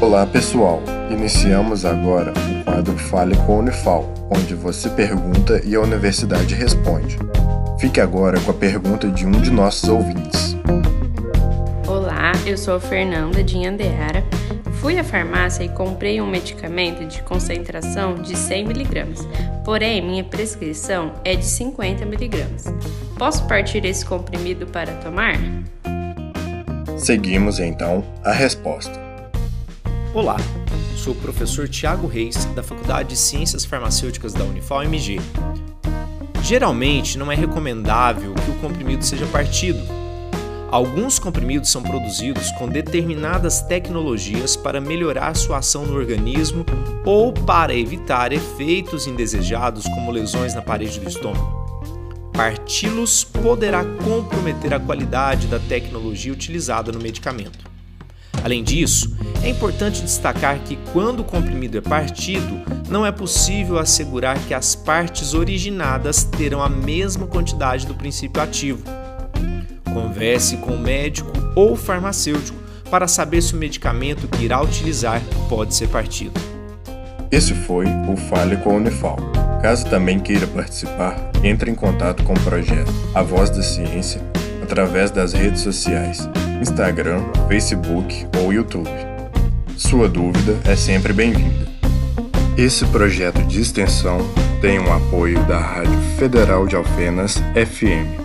Olá pessoal, iniciamos agora o quadro Fale com a Unifal, onde você pergunta e a universidade responde. Fique agora com a pergunta de um de nossos ouvintes. Olá, eu sou a Fernanda de Andeara. Fui à farmácia e comprei um medicamento de concentração de 100mg, porém minha prescrição é de 50mg. Posso partir esse comprimido para tomar? Seguimos então a resposta. Olá, sou o professor Tiago Reis, da Faculdade de Ciências Farmacêuticas da Unifal-MG. Geralmente não é recomendável que o comprimido seja partido. Alguns comprimidos são produzidos com determinadas tecnologias para melhorar sua ação no organismo ou para evitar efeitos indesejados como lesões na parede do estômago. Parti-los poderá comprometer a qualidade da tecnologia utilizada no medicamento. Além disso, é importante destacar que quando o comprimido é partido, não é possível assegurar que as partes originadas terão a mesma quantidade do princípio ativo. Converse com o médico ou farmacêutico para saber se o medicamento que irá utilizar pode ser partido. Esse foi o Fale com a Unifal. Caso também queira participar, entre em contato com o projeto A Voz da Ciência através das redes sociais, Instagram, Facebook ou YouTube. Sua dúvida é sempre bem-vinda. Esse projeto de extensão tem o apoio da Rádio Federal de Alfenas FM